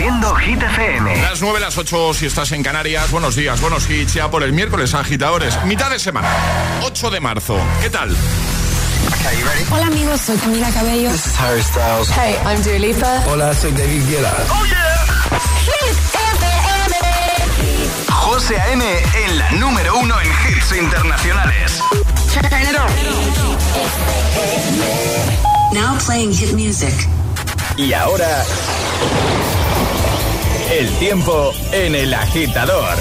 Haciendo Hit FM. Las 9, las 8 si estás en Canarias. Buenos días, buenos hits ya por el miércoles, agitadores. Mitad de semana, 8 de marzo. ¿Qué tal? Hola amigos, soy Camila Cabello. This is Harry Styles. Hey, I'm Dua Lipa. Hola, soy David Guetta. Oh yeah. Hit FM. José A.M. en la número uno en hits internacionales. Turn it on. Now playing hit music. Y ahora, el tiempo en el agitador.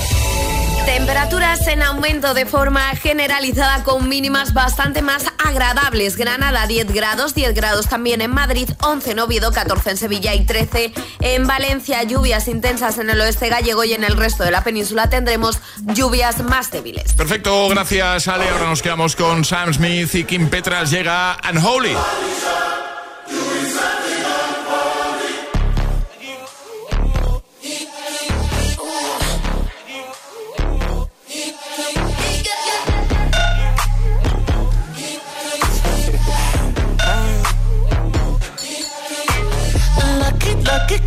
Temperaturas en aumento de forma generalizada con mínimas bastante más agradables. Granada 10 grados, 10 grados también en Madrid, 11 en Oviedo, 14 en Sevilla y 13 en Valencia. Lluvias intensas en el oeste gallego y en el resto de la península tendremos lluvias más débiles. Perfecto, gracias Ale. Ahora nos quedamos con Sam Smith y Kim Petras. Llega Unholy.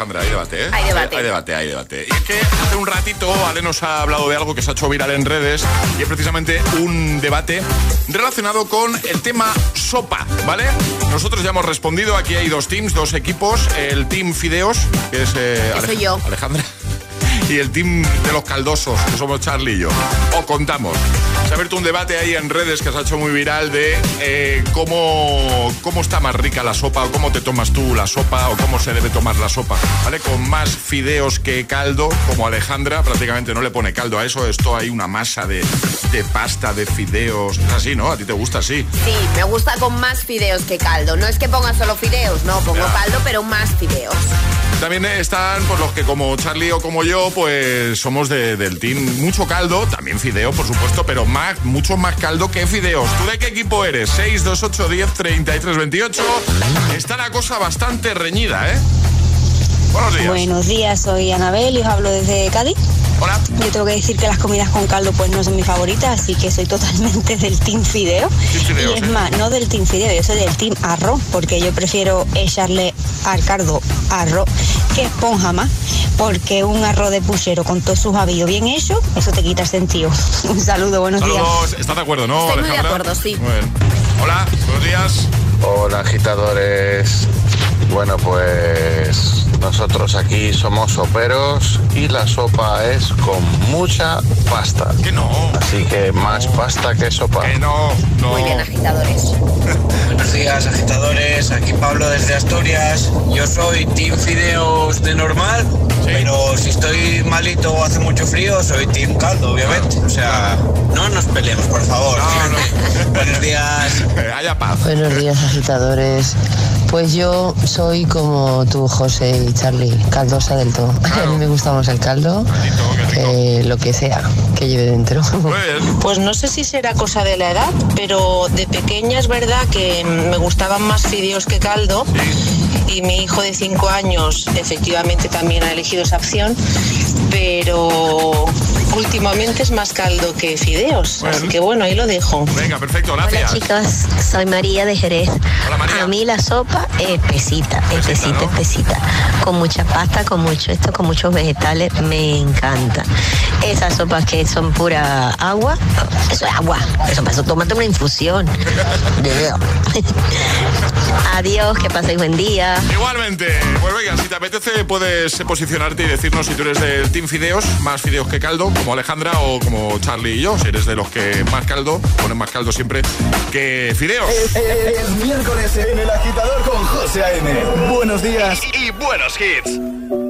Alejandra, hay debate, ¿eh? Hay debate. Hay, debate, hay debate. Y es que hace un ratito Ale nos ha hablado de algo que se ha hecho viral en redes y es precisamente un debate relacionado con el tema sopa, ¿vale? Nosotros ya hemos respondido, aquí hay dos teams, dos equipos, el team Fideos, que es eh, soy yo. Alejandra, y el team de los caldosos, que somos Charlie y yo. O contamos. Se ha abierto un debate ahí en redes que se ha hecho muy viral de eh, cómo, cómo está más rica la sopa o cómo te tomas tú la sopa o cómo se debe tomar la sopa, ¿vale? Con más fideos que caldo, como Alejandra, prácticamente no le pone caldo a eso, esto hay una masa de, de pasta, de fideos, es así, ¿no? A ti te gusta así. Sí, me gusta con más fideos que caldo. No es que ponga solo fideos, no, pongo Ya. caldo, pero más fideos. También están pues, los que como Charlie o como yo, pues somos de- del team mucho caldo, también fideo, por supuesto, pero más, mucho más caldo que fideos. ¿Tú de qué equipo eres? 6, 2, 8, 10, 33, 28. Está la cosa bastante reñida, ¿eh? Buenos días. Buenos días, soy Anabel y os hablo desde Cádiz. Hola. Yo tengo que decir que las comidas con caldo pues no son mis favoritas, así que soy totalmente del team fideo. Team fideos, y es más, no del team fideo, yo soy del team arroz, porque yo prefiero echarle al caldo arroz que esponja más, porque un arroz de puchero con todos sus habidos bien hecho, eso te quita el sentido. Un saludo, buenos días. Saludos. ¿Estás de acuerdo, no, Estoy muy de acuerdo, sí. Muy bien. Hola, buenos días. Hola agitadores. Bueno, pues Nosotros aquí somos soperos y la sopa es con mucha pasta. Que no. Así que más pasta que sopa. Que no, no. Muy bien, agitadores. Buenos días, agitadores. Aquí Pablo desde Asturias. Yo soy Team Fideos de normal, pero si estoy malito o hace mucho frío, soy Team Caldo, obviamente. O sea, no nos peleemos, por favor. Buenos días. Haya paz. Buenos días, agitadores. Pues yo soy como tú, José Charlie, caldosa del todo. A mí me gusta más el caldo que lo que sea que lleve dentro. Pues no sé si será cosa de la edad, pero de pequeña es verdad que me gustaban más fideos que caldo. Y mi hijo de 5 años efectivamente también ha elegido esa opción, pero últimamente es más caldo que fideos. Así que bueno, ahí lo dejo. Venga, perfecto, gracias. Hola chicos, soy María de Jerez. A mí la sopa es pesita, es pesita, es pesita. Con mucha pasta, con mucho esto, con muchos vegetales, me encanta. Esas sopas que son pura agua, eso es agua. Eso para eso tómate una infusión. Adiós, que paséis buen día. Igualmente, pues venga, si te apetece puedes posicionarte y decirnos si tú eres del Team Fideos, más fideos que caldo, como Alejandra o como Charlie y yo, si eres de los que más caldo, ponen más caldo siempre que fideos. Es, es- es miércoles en el agitador con José A.M. Buenos días y, buenos hits.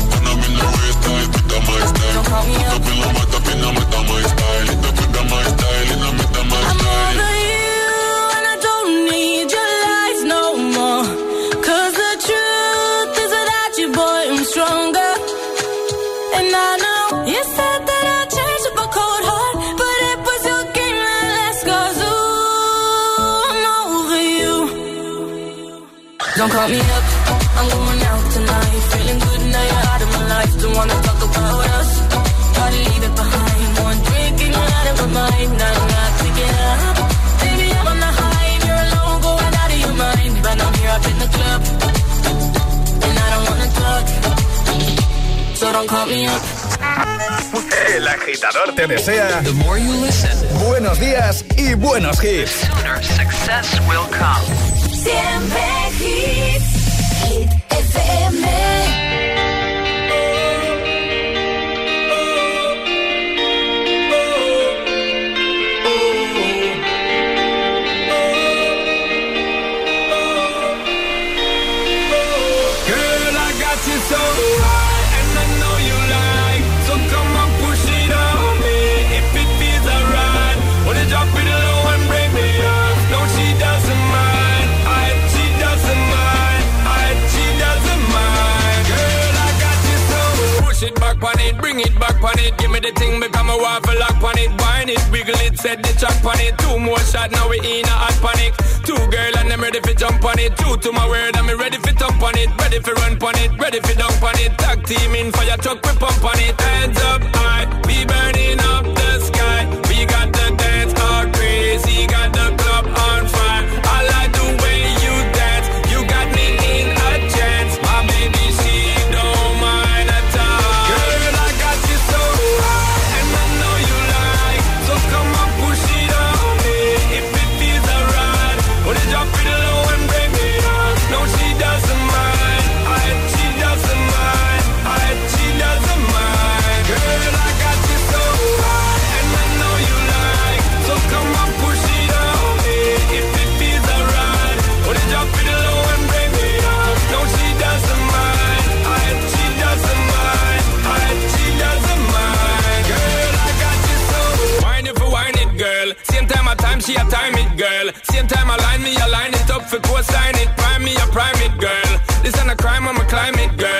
I'm over you and I don't need your lies no more. 'Cause the truth is without you, boy, I'm stronger. And I know you said that I'd change up a cold heart, but it was your game that ooh, I'm over you. Don't call me up, I'm going out tonight. Feeling good now Don't wanna talk about us. Gotta leave it behind. One drink and you're out of my mind. Not not to get up. Baby, I'm on the high and you're alone, going out of your mind. But I'm here up in the club, and I don't wanna talk. So don't call me up. El agitador te desea buenos días y buenos hits. Success will come. Siempre hits. Hit FM. The thing, become a waffle lock on it. Wine it, wiggle it, set the track on it. Two more shot, now we in a hot panic. Two girl and I'm ready for jump on it. Two to my word, I'm ready for thump on it. Ready for run on it, ready for dunk on it. Tag team in fire truck, we pump on it. Hands up high, we burning up I'm a climate, girl.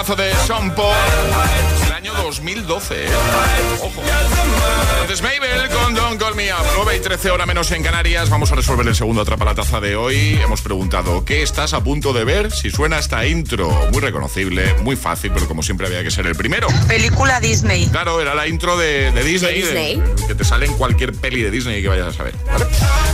Temazo de Sean Paul del año 2012. ¿eh? Ojo. Entonces Mabel con Don't Call Me Up. 9 y 13 horas menos en Canarias. Vamos a resolver el segundo atrapa la taza de hoy. Hemos preguntado, ¿qué estás a punto de ver? Si suena esta intro, muy reconocible, muy fácil, pero como siempre había que ser el primero. Película Disney. Claro, era la intro de, de Disney, De Disney. que te sale en cualquier peli de Disney que vayas a saber. ¿vale?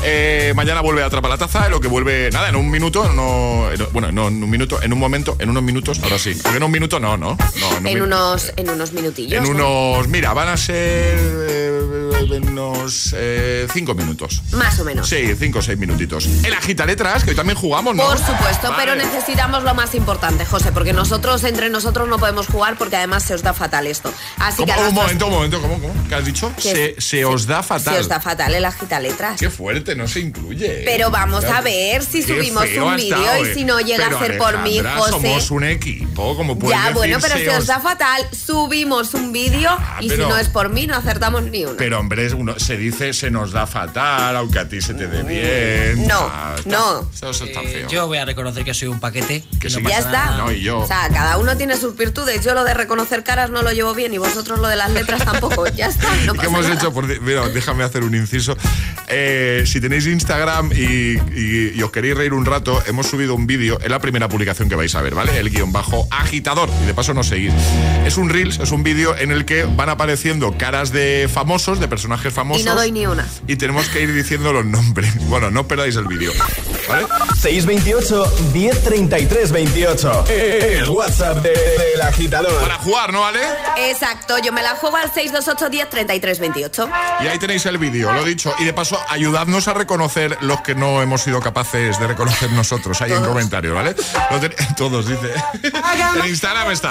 Eh, mañana vuelve a atrapar la taza, lo que vuelve, nada, en un minuto, no, en- bueno, no, en un minuto, en un momento, en unos minutos, ahora sí. Porque en un minuto no, no. no en un En mi- unos, en unos minutillos. en ¿no? unos, mira, van a ser eh, en unos eh, cinco minutos. Más o menos. Sí, cinco o seis minutitos. El agita letras, que hoy también jugamos, ¿no? Por supuesto, Vale. pero necesitamos lo más importante, José, porque nosotros entre nosotros no podemos jugar porque además se os da fatal esto. Así ¿Cómo? que un momento, un momento, ¿cómo? cómo? ¿Qué has dicho? Se, se os da fatal. se os da fatal el agita letras. Qué fuerte, no se incluye. Pero vamos a ver si qué subimos un vídeo y eh. si no llega Pero, a ser por mí, José. somos un equipo, como puedes Ya, bueno, pero se os os- da fatal, subimos un vídeo y pero- si no es por mí, no acertamos ni uno. Pero hombre, uno, se dice se nos da fatal, aunque a ti se te dé bien. No, Ah, está- no. Eso es tan feo. Yo voy a reconocer que soy un paquete. Que y sí. no Ya está. No, y yo. O sea, cada uno tiene sus virtudes. Yo lo de reconocer caras no lo llevo bien y vosotros lo de las letras tampoco. Ya está. No ¿Qué pasa hemos nada. hecho? Por, mira, déjame hacer un inciso. Eh, si tenéis Instagram y, y- y os queréis reír un rato, hemos subido un vídeo, es la primera publicación que vais a ver, ¿vale? El guion bajo agitador, y de paso nos seguís. Es un Reels, es un vídeo en el que van apareciendo caras de famosos, de personajes famosos. Y no doy ni una. y tenemos que ir diciendo los nombres. Bueno, no perdáis el vídeo. ¿Vale? 628 1033 28. El WhatsApp de- del agitador. Para jugar, ¿no, vale? Exacto, yo me la juego al 628 10 33 28. Y ahí tenéis el vídeo, lo dicho. Y de paso, ayudadnos a reconocer los que no hemos sido capaces de reconocer nosotros ahí en comentarios, ¿vale? Lo ten- Todos, dice. en Instagram está.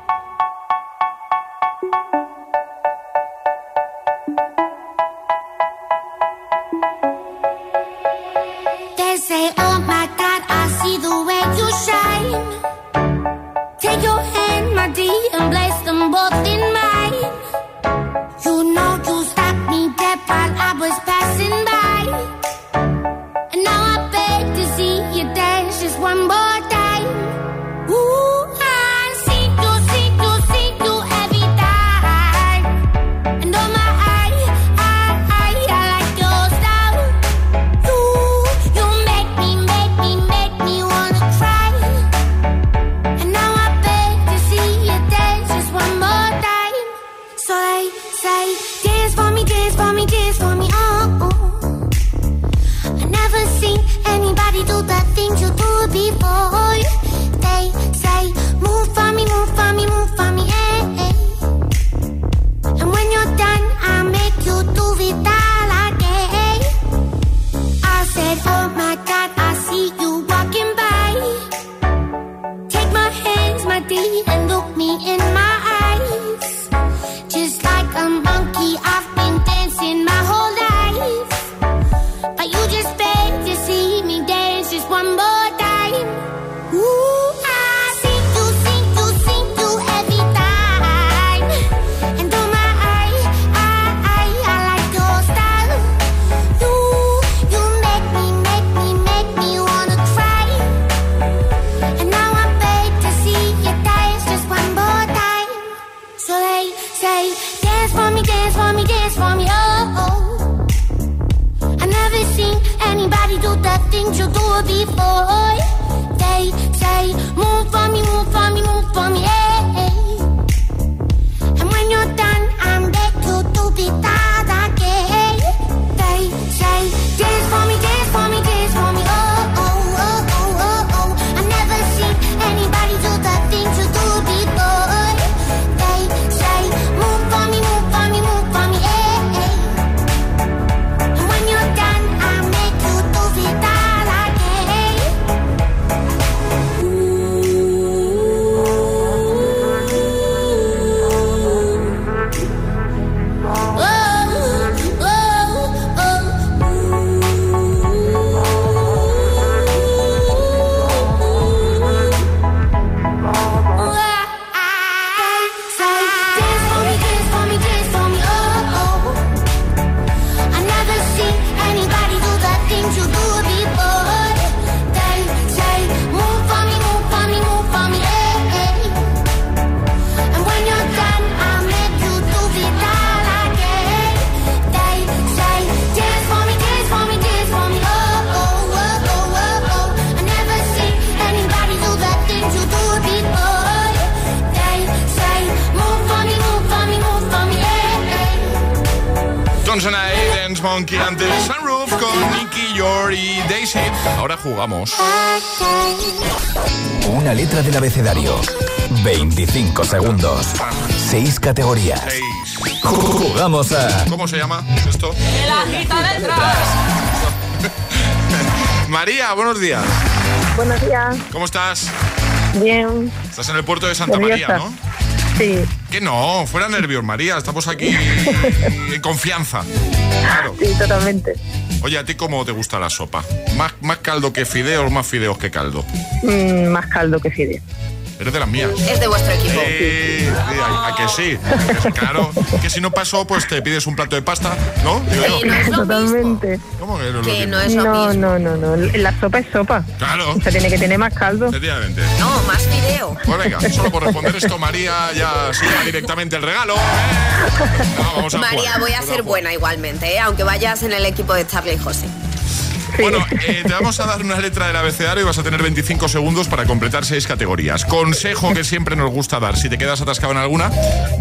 Jugamos. Una letra del abecedario. 25 segundos. 6 categorías. Jugamos a. ¿Cómo se llama esto? El agita letras. María, buenos días. Buenos días. ¿Cómo estás? Bien. Estás en el puerto de Santa María, ¿no? Sí. Que no, fuera nervios, María. Estamos aquí en confianza. Claro. Sí, totalmente. Oye, ¿a ti cómo te gusta la sopa? ¿Más, más caldo que fideos, más fideos que caldo? Mm, más caldo que fideos. Eres de las mías. Es de vuestro equipo. Sí, a, que sí. Claro, que si no pasó, pues te pides un plato de pasta, ¿no? Sí, no es lo Totalmente. ¿Cómo que no, que no es lo no, mismo? no, no, no. La sopa es sopa. Claro. O sea, tiene que tener más caldo. Efectivamente. No, más fideo. Pues venga, solo por responder esto, María ya se lleva directamente el regalo. ¿eh? No, vamos a María, jugar. voy a ser buena igualmente, ¿eh? aunque vayas en el equipo de Charlie y José. Bueno, eh, te vamos a dar una letra del abecedario y vas a tener 25 segundos para completar seis categorías. Consejo que siempre nos gusta dar. Si te quedas atascado en alguna,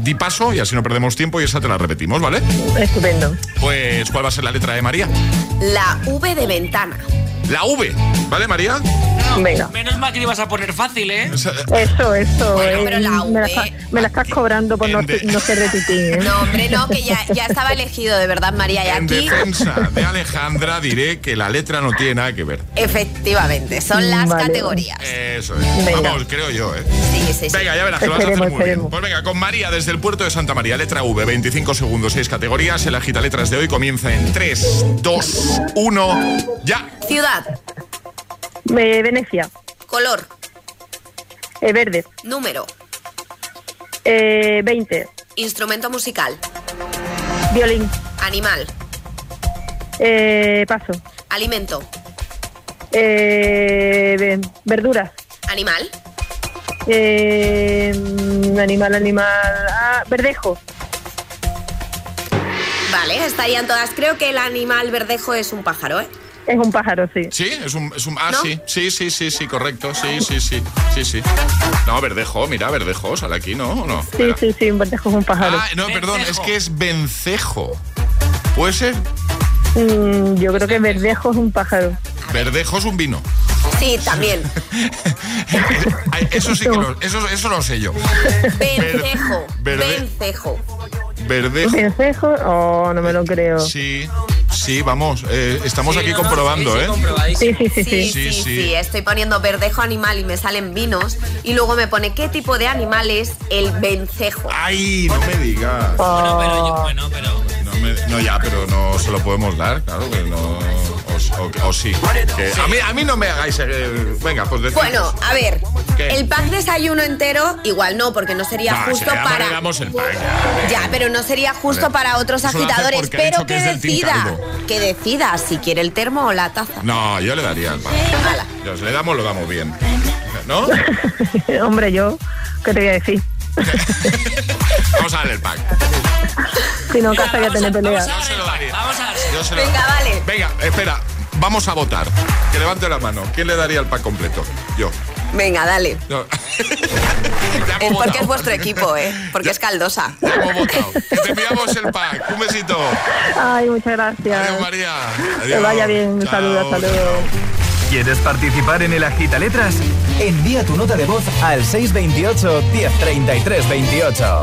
di paso y así no perdemos tiempo y esa te la repetimos, ¿vale? Estupendo. Pues, ¿cuál va a ser la letra de María? La V de ventana. La V, ¿vale, María? Venga. Menos mal que le ibas a poner fácil, ¿eh? Eso, eso. Bueno, eh, pero la me, la, está- me la estás cobrando por no, no ser de titín, ¿eh? No, hombre, no, que ya, ya estaba elegido, de verdad, María. Y En aquí, defensa de Alejandra diré que la letra no tiene nada que ver. efectivamente, son las Vale. categorías. Eso es. Venga. Vamos, creo yo, ¿eh? Sí, sí, sí. Venga, ya verás que lo vas a hacer Esperemos, muy bien. esperemos. Pues venga, con María desde el puerto de Santa María, letra V, 25 segundos, 6 categorías. El agita letras de hoy comienza en 3, 2, 1, ya. Ciudad, Eh, Venecia. color, Eh, verde. número, Eh, 20. instrumento musical, Violín. animal, Eh, paso. alimento, Eh, ve- verduras. animal, Eh, mm, animal, animal. Ah, verdejo. Vale, estarían todas. Creo que el animal verdejo es un pájaro, ¿eh? Es un pájaro, sí. Sí, es un. Es un ah, ¿No? sí, sí, sí, sí, sí, correcto. Sí, sí, sí. Sí, sí. No, verdejo, mira, verdejo, sale aquí, ¿no? ¿O no? Sí, sí, sí, un verdejo es un pájaro. Ah, no, perdón, es que es vencejo. ¿Puede ser? Mm, yo creo que verdejo es un pájaro. Verdejo es un vino. Sí, también. Eso sí que lo, eso, eso lo sé yo. Vencejo. verde- Vencejo. Verdejo. ¿Vencejo? Oh, no me lo creo. Sí, sí, vamos. eh, estamos aquí comprobando, ¿eh? Sí, sí, sí, Sí, sí. sí, Sí, sí, sí. Estoy poniendo verdejo animal y me salen vinos. Y luego me pone qué tipo de animal es el vencejo. Ay, no me digas. Bueno, pero yo, bueno, pero. No, me- no, ya, pero no se lo podemos dar, claro que no. O, o- o sí. Que a, mí, a mí no me hagáis. eh, venga, pues decid. Bueno, a ver, ¿Qué? el pack desayuno entero, igual no, porque no sería justo si para. el pack. Ya, pero no sería justo para otros Eso agitadores. Pero que decida, que decida si quiere el termo o la taza. No, yo le daría el pack. Si le damos, lo damos bien. ¿No? Hombre, yo, ¿qué te voy a decir? Vamos a darle el pack. Si no, casa ya vamos tiene a- pelea. vamos a se lo daría. Vamos a ver. Venga, vale. Venga, espera. Vamos a votar. Que levante la mano. ¿Quién le daría el pack completo? Yo. Venga, dale. No. Porque votado. es vuestro equipo, ¿eh? Porque es caldosa. Ya hemos votado. Que te enviamos el pack. Un besito. Ay, muchas gracias. Adiós, María. Que vaya bien. Un Chao, saludo, hasta luego. ¿Quieres participar en el Agita Letras? Envía tu nota de voz al 628 1033 28.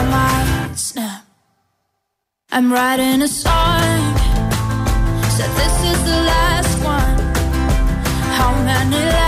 I'm on snap. I'm writing a song. Said this is the last one. How many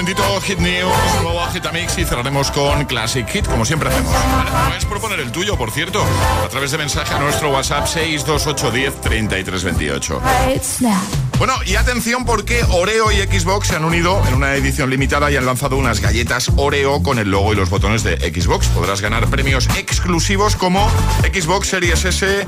Momentito, Hit News, luego Agitamix y cerraremos con Classic Hit, como siempre hacemos. Vale, Puedes proponer el tuyo, por cierto, a través de mensaje a nuestro WhatsApp 62810 3328. right snap. Bueno, y atención porque Oreo y Xbox se han unido en una edición limitada y han lanzado unas galletas Oreo con el logo y los botones de Xbox. Podrás ganar premios exclusivos como Xbox Series S,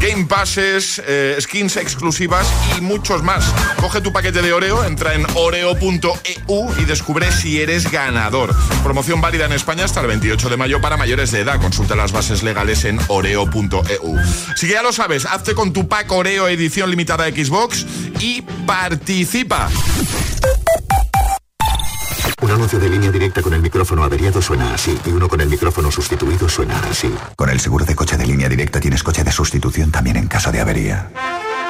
Game Passes, eh, skins exclusivas y muchos más. Coge tu paquete de Oreo, entra en oreo.eu y descubre si eres ganador. Promoción válida en España hasta el 28 de mayo para mayores de edad. Consulta las bases legales en oreo.eu. Si ya lo sabes, hazte con tu pack Oreo edición limitada Xbox y participa. Un anuncio de línea directa con el micrófono averiado suena así y uno con el micrófono sustituido suena así. Con el seguro de coche de línea directa tienes coche de sustitución también en caso de avería.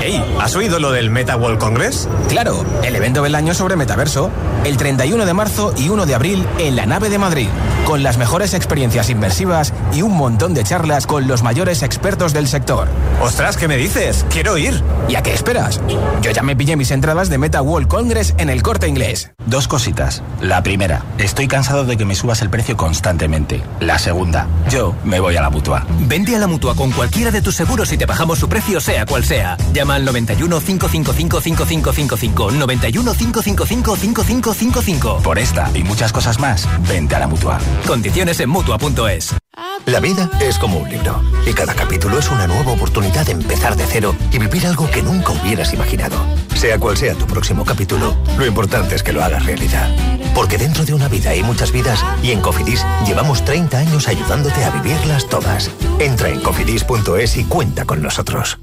Hey, ¿has oído lo del Meta World Congress? Claro, el evento del año sobre metaverso. El 31 de marzo y 1 de abril en la nave de Madrid. Con las mejores experiencias inmersivas y un montón de charlas con los mayores expertos del sector. ¡Ostras, qué me dices! ¡Quiero ir! ¿Y a qué esperas? Yo ya me pillé mis entradas de Meta World Congress en el corte inglés. Dos cositas. La primera, estoy cansado de que me subas el precio constantemente. La segunda, yo me voy a la mutua. Vente a la mutua con cualquiera de tus seguros y te bajamos su precio, sea cual sea. Llama al 91 555 5555. 91 555 5555. Por esta y muchas cosas más, vente a la mutua. Condiciones en mutua.es. La vida es como un libro y cada capítulo es una nueva oportunidad de empezar de cero y vivir algo que nunca hubieras imaginado. Sea cual sea tu próximo capítulo, lo importante es que lo hagas realidad. Porque dentro de una vida hay muchas vidas y en Cofidis llevamos 30 años ayudándote a vivirlas todas. Entra en cofidis.es y cuenta con nosotros.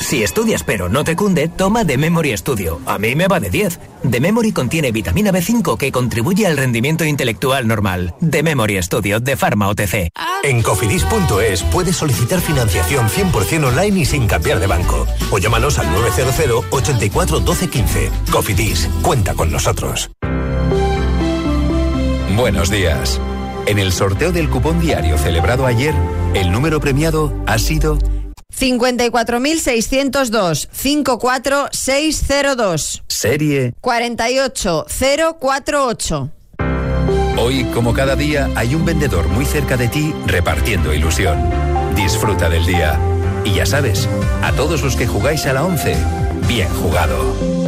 Si estudias pero no te cunde, toma The Memory Studio. A mí me va de 10. The Memory contiene vitamina B5 que contribuye al rendimiento intelectual normal. The Memory Studio de Pharma OTC. En cofidis.es puedes solicitar financiación 100% online y sin cambiar de banco. O llámanos al 900 84 12 15. Cofidis, cuenta con nosotros. Buenos días. En el sorteo del cupón diario celebrado ayer, el número premiado ha sido 54.602 54602 serie 48048. Hoy, como cada día, hay un vendedor muy cerca de ti repartiendo ilusión. Disfruta del día. Y ya sabes, a todos los que jugáis a la 11, bien jugado.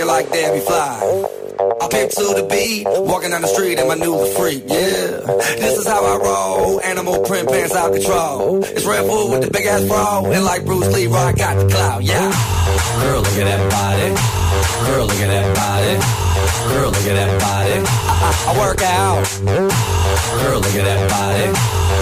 Like Debbie Fly. I pimp to the beat, walking down the street and my new freak, yeah. This is how I roll, animal print pants out control. It's Red Bull with the big ass bra, and like Bruce Lee, I got the clout, yeah. Girl, look at that body. Girl, look at that body. Girl, look at that body. I, I, I work out. Girl, look at that body.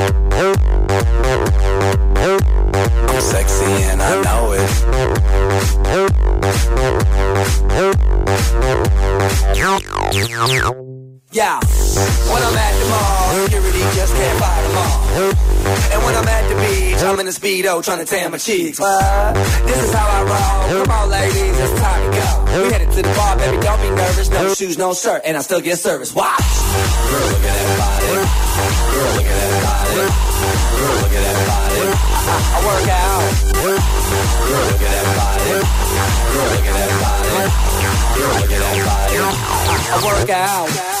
Speedo trying to tan my cheeks. But this is how I roll. Come on, ladies, it's time to go. We headed to the bar, baby, don't be nervous. No shoes, no shirt, and I still get service. Watch. Girl, look at that body. Girl, look at that body. Girl, look at that body. I, I work out. Girl, look at that body. Girl, look at that body. Girl, look at that body. I, I work out.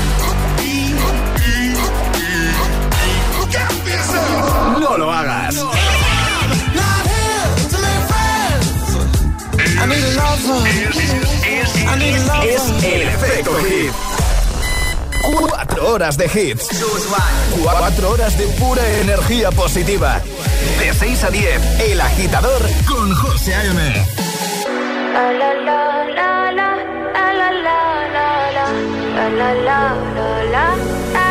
No lo hagas. Es el efecto hit. Cuatro horas de hits. Cuatro horas de pura energía positiva. De 6 a 10, El Agitador con José A.M. La la la la la la la la la la la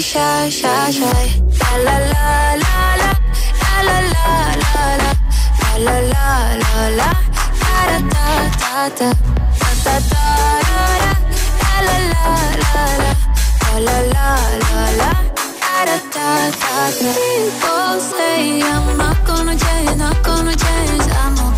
shy, shy, shy. La la la la la, la la la la la, la la la da da da da da, da da da da, la la la la la, la la la da da da da. People say I'm not gonna change, not gonna change. I know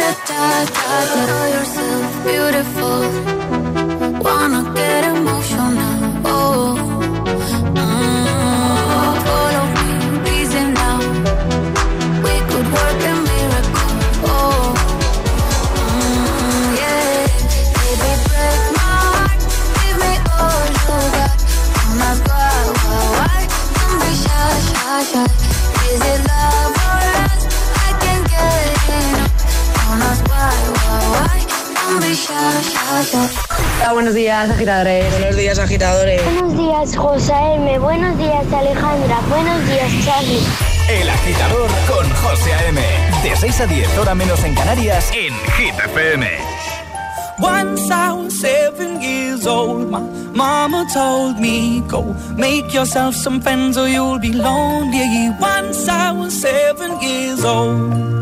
da da da Know yourself beautiful. Wanna get emotional Buenos días, agitadores. Buenos días, agitadores. Buenos días, José M. Buenos días, Alejandra. Buenos días, Charlie. El agitador con José A.M. De 6 a 10, hora menos en Canarias, en Hit FM. Once I was seven years old, my mama told me, Go make yourself some friends or you'll be lonely. Once I was seven years old.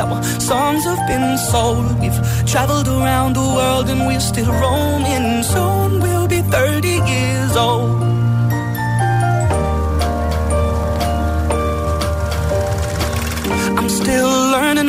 Our songs have been sold. We've traveled around the world and we're still roaming. Soon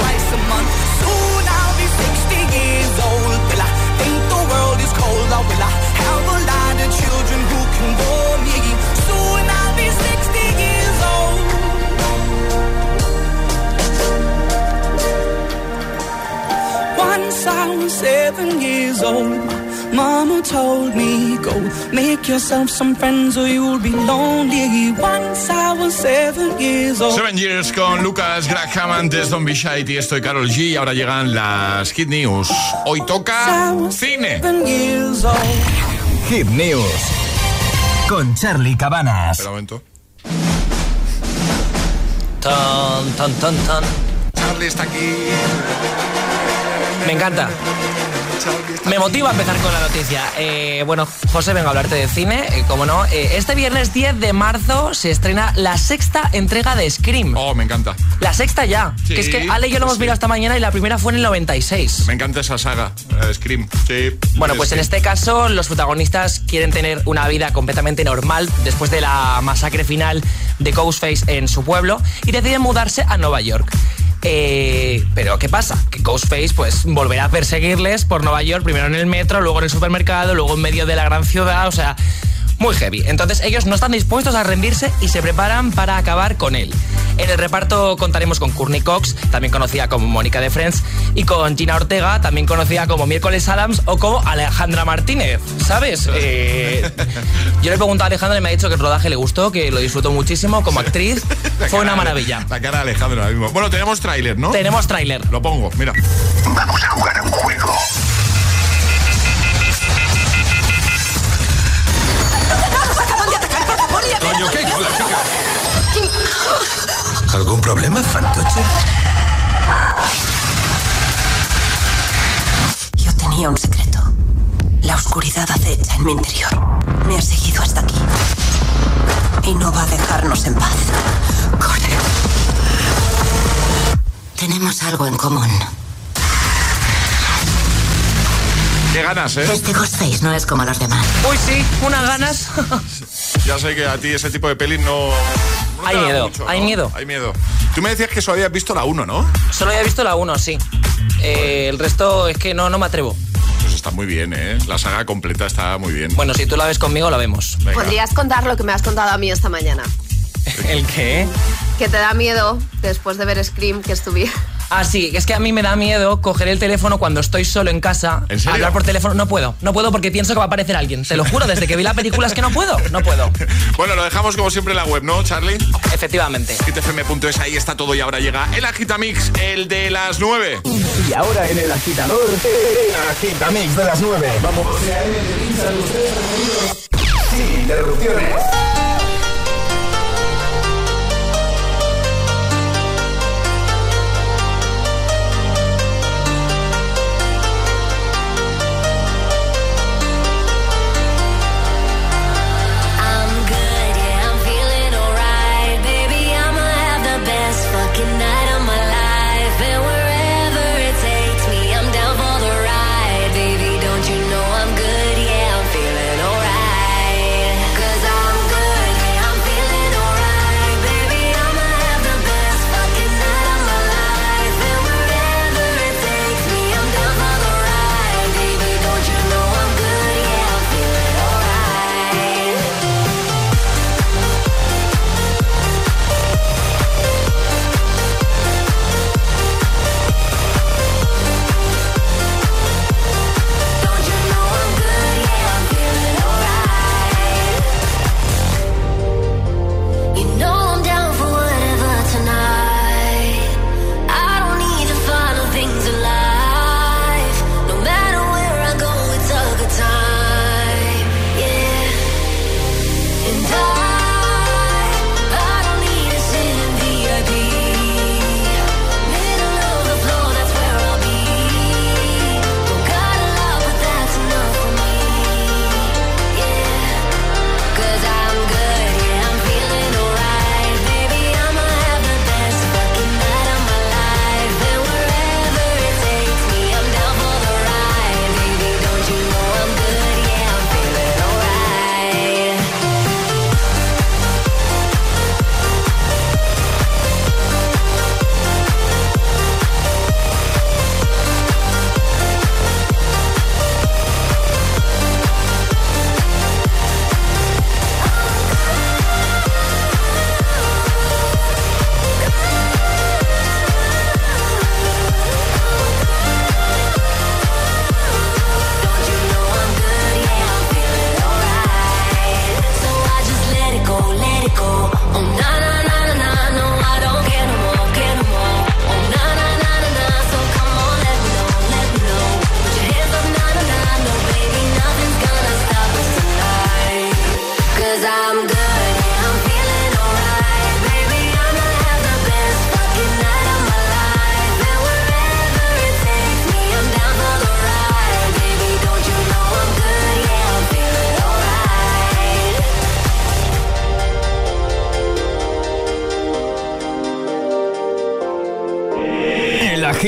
twice a month. Soon I'll be 60 years old. Will I think the world is cold oh, or will I have a lot of children who can bore me? Soon I'll be 60 years old. Once I was seven years old. Mama told me, go make yourself some friends or you'll be lonely. Once I was seven years old. Seven Years con Lucas Graham, antes Don Bishai y estoy Carol G. Y ahora llegan las Hit News. Hoy toca cine. Seven years old. Hit News con Charlie Cabanas. Espera un momento. Tan, tan, tan, tan. Charlie está aquí. Me encanta. Me motiva a empezar con la noticia. Eh, bueno, José, vengo a hablarte de cine, eh, como no. Eh, este viernes 10 de marzo se estrena la sexta entrega de Scream. Oh, me encanta. La sexta ya. Sí, que es que Ale y yo lo hemos sí. mirado esta mañana y la primera fue en el 96. Me encanta esa saga, Scream. Sí. Bueno, pues en este caso los protagonistas quieren tener una vida completamente normal después de la masacre final de Ghostface en su pueblo y deciden mudarse a Nueva York. Eh, pero ¿qué pasa? Que Ghostface pues volverá a perseguirles por Nueva York, primero en el metro, luego en el supermercado, luego en medio de la gran ciudad, o sea, muy heavy. Entonces ellos no están dispuestos a rendirse y se preparan para acabar con él. En el reparto contaremos con Courtney Cox, también conocida como Mónica de Friends, y con Gina Ortega, también conocida como Miércoles Adams o como Alejandra Martínez, ¿sabes? Eh, yo le pregunté a Alejandra y me ha dicho que el rodaje le gustó, que lo disfrutó muchísimo como actriz. La Fue una maravilla. La cara de Alejandro ahora mismo. Bueno, tenemos tráiler, ¿no? Tenemos tráiler. Lo pongo, mira. Vamos a jugar a un juego. ¿Algún problema, fantoche? Yo tenía un secreto. La oscuridad acecha en mi interior. Me ha seguido hasta aquí. Y no va a dejarnos en paz. Corre. Tenemos algo en común. Qué ganas, ¿eh? Este Ghostface no es como los demás. Uy, sí, unas ganas. ya sé que a ti ese tipo de pelis no... hay miedo, hay miedo. Hay miedo. Tú me decías que solo habías visto la 1, ¿no? Solo había visto la 1, sí. Eh, el resto es que no, no me atrevo. Pues está muy bien, ¿eh? La saga completa está muy bien. Bueno, si tú la ves conmigo, la vemos. ¿Podrías contar lo que me has contado a mí esta mañana? ¿El qué? Que te da miedo después de ver Scream que estuviera. Ah, sí, es que a mí me da miedo coger el teléfono cuando estoy solo en casa. ¿En serio? Hablar por teléfono. No puedo, no puedo porque pienso que va a aparecer alguien. Te lo juro, desde que vi la película es que no puedo, no puedo. bueno, lo dejamos como siempre en la web, ¿no, Charlie? Efectivamente. hitfm.es, ahí está todo y ahora llega el Agitamix, el de las 9. Y ahora en el agitador, el Agitamix de las 9. Vamos. Sin interrupciones.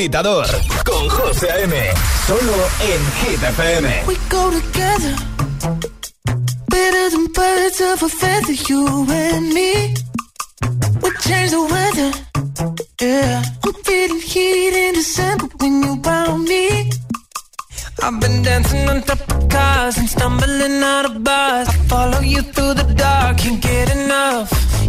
Agitador con José A.M. Solo en Hit FM. We go together. Better than birds of a feather You and me. We change the weather. Yeah I'm feeling heat in December When you found me. I've been dancing on top of cars And stumbling out of bars. I follow you through the dark Can't get enough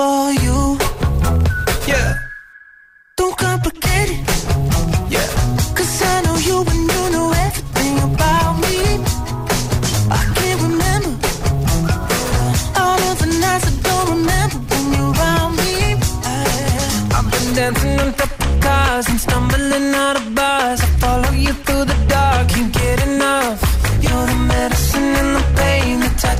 for you. Yeah. Don't complicate it. Yeah. Cause I know you and you know everything about me. I can't remember all of the nights I don't remember when you're around me. I, I've been dancing on top of cars and stumbling out of bars. I follow you through the dark, can't get enough. You're the medicine and the pain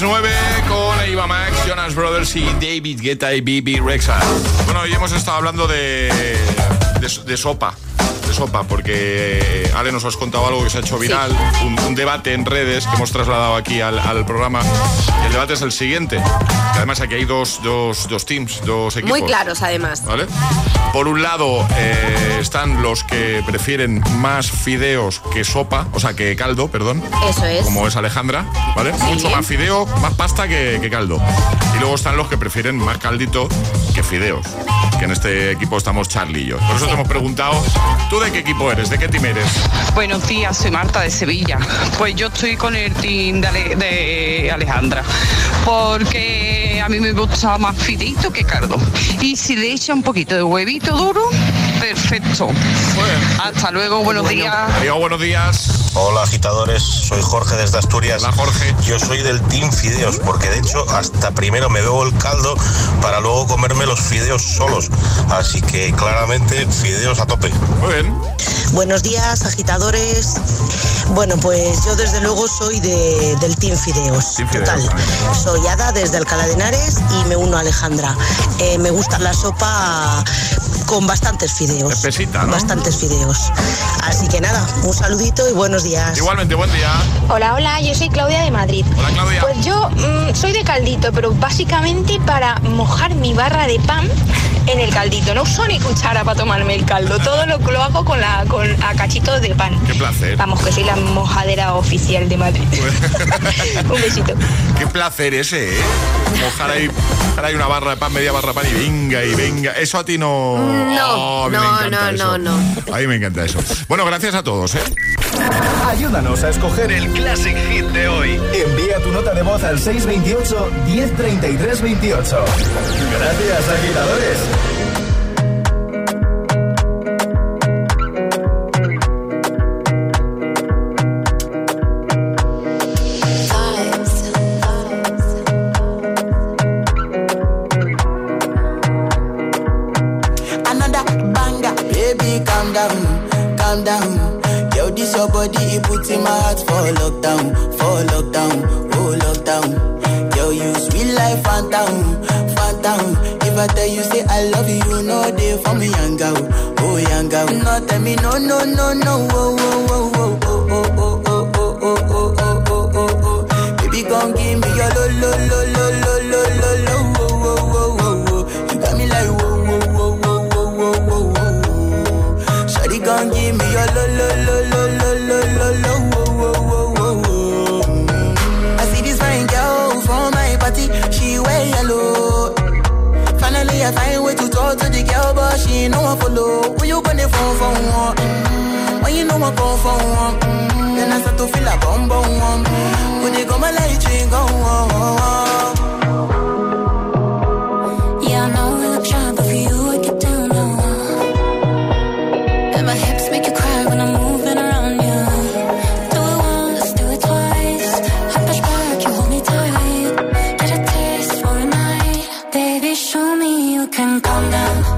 las con Eva Max, Jonas Brothers y David Guetta y BB Rexa. Bueno, hoy hemos estado hablando de, de sopa sopa, porque eh, Ale nos has contado algo que se ha hecho viral, un, debate en redes que hemos trasladado aquí al, programa. El debate es el siguiente. Además, aquí hay dos, dos, dos teams, dos equipos. Muy claros, además. ¿Vale? Por un lado eh, están los que prefieren más fideos que sopa, o sea, que caldo, perdón. Eso es. Como es Alejandra, ¿vale? Mucho más fideo, más pasta que caldo. Y luego están los que prefieren más caldito que fideos que en este equipo estamos Charlie y yo. Por eso te hemos preguntado, ¿tú de qué equipo eres? ¿De qué team eres? Buenos días, soy Marta de Sevilla. Pues yo estoy con el team de, Alejandra, porque a mí me gusta más fidito que cardo. Y si le echa un poquito de huevito duro, perfecto. Hasta luego, buenos días. Adiós, buenos días. Hola agitadores, soy Jorge desde Asturias. Hola Jorge. Yo soy del team fideos, porque de hecho hasta primero me bebo el caldo para luego comerme los fideos solos. Así que claramente fideos a tope. Muy bien. Buenos días agitadores. Bueno, pues yo desde luego soy del team fideos. Total. Soy Ada desde Alcalá de Henares y me uno a Alejandra. Eh, me gusta la sopa con bastantes fideos. Bastantes fideos. Así que nada, un saludito y buenos días. Igualmente, buen día. Hola, hola, yo soy Claudia de Madrid. Hola, Claudia. Pues yo mm, soy de caldito, pero básicamente para mojar mi barra de pan en el caldito. No uso ni cuchara para tomarme el caldo. Todo lo, lo hago con la con a cachitos de pan. Qué placer. Vamos, que soy la mojadera oficial de Madrid. un besito. Qué placer ese, ¿eh? Mojar ahí, mojar ahí una barra de pan, media barra de pan y venga y venga. Eso a ti no no, no, no, no, no. A mí me encanta eso. Bueno, gracias a todos, ¿eh? Ayúdanos a escoger el Classic Hit de hoy. Envía tu nota de voz al 628 1033 28. Gracias, agitadores. Say, make a rest more walk. Now, so me, I follow? Who you gonna phone for one? When you know I come for one? Then I start to feel a bum bum When they go my light go Yeah, I know you I. And my hips make you cry when I'm moving around you. Do it once, do it twice. You hold me tight. A taste for a night, baby. Show me you can calm down.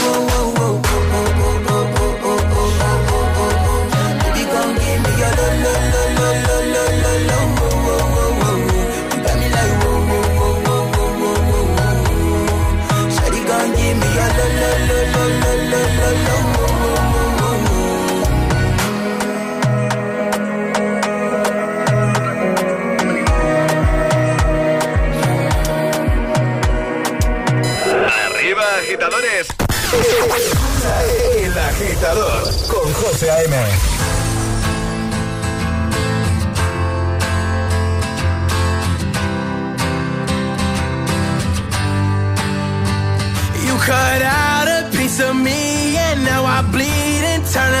oh José A.M. You cut out a piece of me and now I bleed internally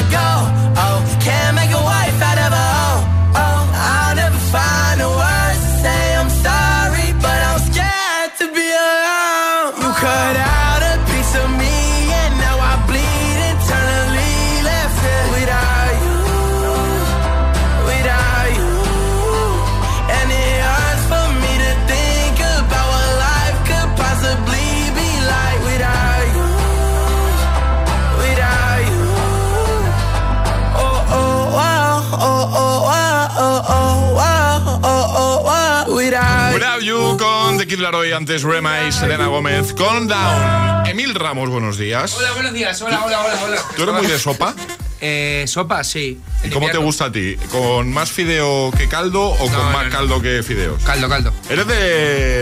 Laroi, antes Rema y Selena Gómez con Down. Emil Ramos, buenos días. Hola, buenos días. Hola, hola, hola, hola. ¿Tú eres muy de sopa? Eh, sopa, sí. ¿Y cómo te gusta a ti? ¿Con más fideo que caldo o con más caldo que fideos? Caldo, caldo. Eres de.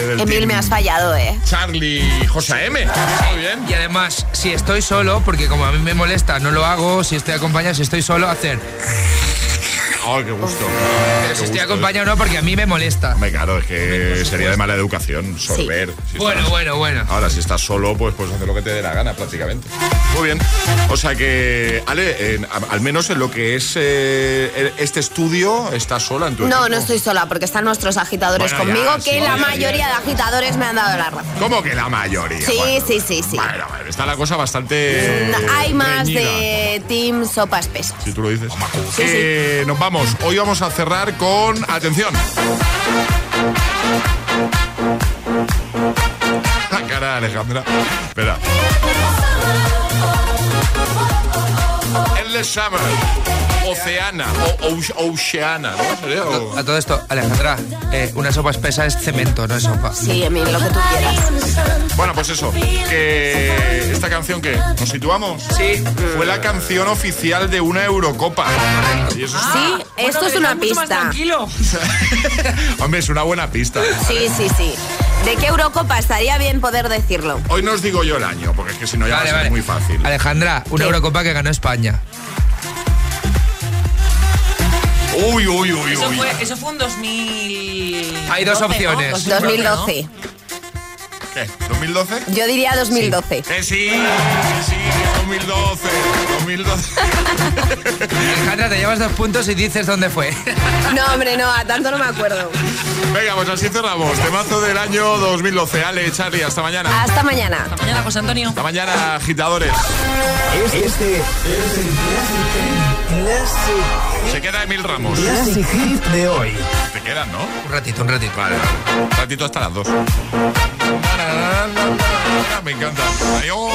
del Emil, team me has fallado, ¿eh? Charlie y José M. Muy bien. Y además, si estoy solo, porque como a mí me molesta, no lo hago. Si estoy acompañado, si estoy solo, hacer. ¡Ay, qué gusto! Pero si estoy acompañado, no, porque a mí me molesta. Hombre, claro, es que sería de mala educación sorber. Si Bueno, estás- bueno, bueno. Ahora, si estás solo, pues puedes hacer lo que te dé la gana, prácticamente. Muy bien. O sea que, Ale, en- a- al menos en lo que es eh, este estudio, ¿estás sola en tu No, equipo? no estoy sola porque están nuestros agitadores Bueno, conmigo, ya, que sí, la ya, mayoría ya. de agitadores me han dado la razón. ¿Cómo que la mayoría? Sí, Bueno, sí, sí, sí. Bueno, bueno, está la cosa bastante. Hay más reñida, de Team Sopa Espesa. Si tú lo dices. Eh, Nos vamos. Hoy vamos a cerrar con. Atención. La cara de Alejandra. Espera. Endless Summer. Oceana. O, Oce- Oceana, ¿no? ¿Sería? O- A todo esto, Alejandra, eh, una sopa espesa es cemento, no es sopa. Sí, Emil, lo que tú quieras. Bueno, pues eso. Que esta canción que nos situamos. Sí. Fue la canción oficial de una Eurocopa. Y eso es- Sí, esto es una pista. tranquilo. Hombre, es una buena pista. Sí, sí, sí. ¿De qué Eurocopa estaría bien poder decirlo? Hoy no os digo yo el año, porque es que si no ya Vale, va a ser vale. muy fácil. Alejandra, una Eurocopa que ganó España. Uy, uy, uy, Eso uy. fue- Eso fue en 2000. Hay dos opciones. 2012. ¿Qué? ¿2012? Yo diría 2012. Eh, sí, sí, sí, 2012. 2012. Alejandra, te llevas dos puntos y dices dónde fue. No, hombre, no, a tanto no me acuerdo. Venga, pues así cerramos. Temazo del año 2012. Ale, Charlie, hasta mañana. Hasta mañana. Hasta mañana, José Antonio. Hasta mañana, agitadores. Este es Se queda Emil Ramos. Classic Hit de hoy. Te quedan, ¿no? Un ratito, un ratito. Vale, vale. Un ratito hasta las dos. Me encanta. Adiós.